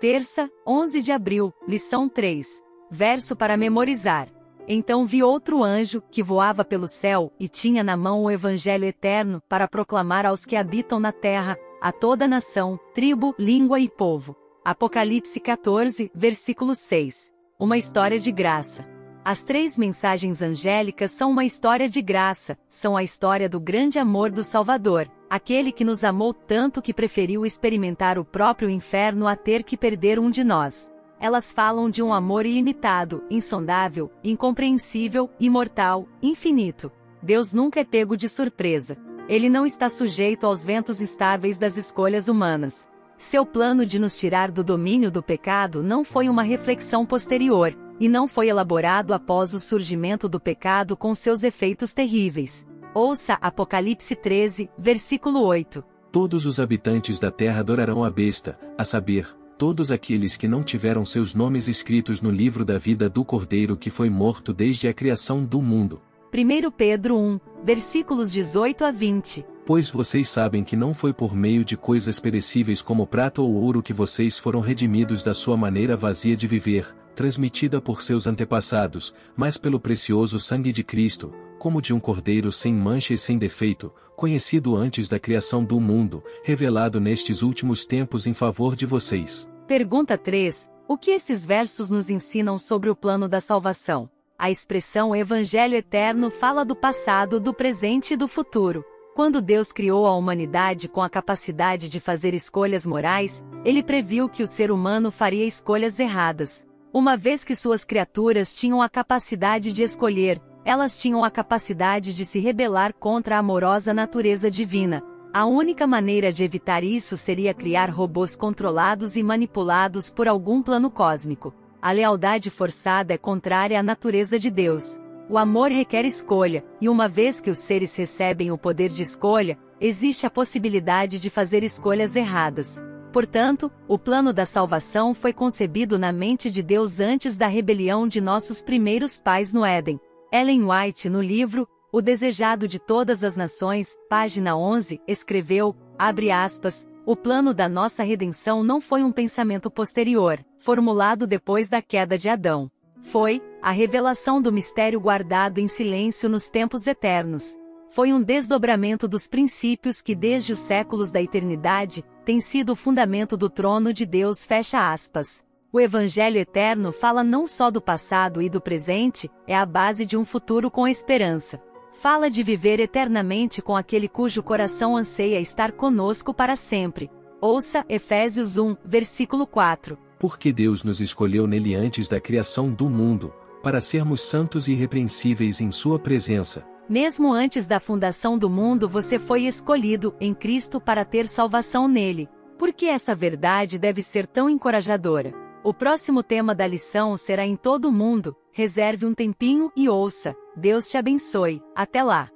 Terça, 11 de abril, lição 3. Verso para memorizar. Então vi outro anjo, que voava pelo céu, e tinha na mão o Evangelho eterno, para proclamar aos que habitam na terra, a toda nação, tribo, língua e povo. Apocalipse 14, versículo 6. Uma história de graça. As três mensagens angélicas são uma história de graça, são a história do grande amor do Salvador, aquele que nos amou tanto que preferiu experimentar o próprio inferno a ter que perder um de nós. Elas falam de um amor ilimitado, insondável, incompreensível, imortal, infinito. Deus nunca é pego de surpresa. Ele não está sujeito aos ventos instáveis das escolhas humanas. Seu plano de nos tirar do domínio do pecado não foi uma reflexão posterior, e não foi elaborado após o surgimento do pecado com seus efeitos terríveis. Ouça Apocalipse 13, versículo 8. Todos os habitantes da terra adorarão a besta, a saber, todos aqueles que não tiveram seus nomes escritos no livro da vida do Cordeiro que foi morto desde a criação do mundo. 1 Pedro 1, versículos 18 a 20. Pois vocês sabem que não foi por meio de coisas perecíveis como prata ou ouro que vocês foram redimidos da sua maneira vazia de viver, transmitida por seus antepassados, mas pelo precioso sangue de Cristo, como de um cordeiro sem mancha e sem defeito, conhecido antes da criação do mundo, revelado nestes últimos tempos em favor de vocês. Pergunta 3. O que esses versos nos ensinam sobre o plano da salvação? A expressão Evangelho Eterno fala do passado, do presente e do futuro. Quando Deus criou a humanidade com a capacidade de fazer escolhas morais, ele previu que o ser humano faria escolhas erradas. Uma vez que suas criaturas tinham a capacidade de escolher, elas tinham a capacidade de se rebelar contra a amorosa natureza divina. A única maneira de evitar isso seria criar robôs controlados e manipulados por algum plano cósmico. A lealdade forçada é contrária à natureza de Deus. O amor requer escolha, e uma vez que os seres recebem o poder de escolha, existe a possibilidade de fazer escolhas erradas. Portanto, o plano da salvação foi concebido na mente de Deus antes da rebelião de nossos primeiros pais no Éden. Ellen White, no livro O Desejado de Todas as Nações, página 11, escreveu, abre aspas, o plano da nossa redenção não foi um pensamento posterior, formulado depois da queda de Adão. Foi a revelação do mistério guardado em silêncio nos tempos eternos. Foi um desdobramento dos princípios que desde os séculos da eternidade tem sido o fundamento do trono de Deus. Fecha aspas. O Evangelho eterno fala não só do passado e do presente, é a base de um futuro com esperança. Fala de viver eternamente com aquele cujo coração anseia estar conosco para sempre. Ouça Efésios 1, versículo 4. Porque Deus nos escolheu nele antes da criação do mundo, para sermos santos e irrepreensíveis em Sua presença. Mesmo antes da fundação do mundo você foi escolhido em Cristo para ter salvação nele. Por que essa verdade deve ser tão encorajadora? O próximo tema da lição será em todo o mundo. Reserve um tempinho e ouça. Deus te abençoe. Até lá!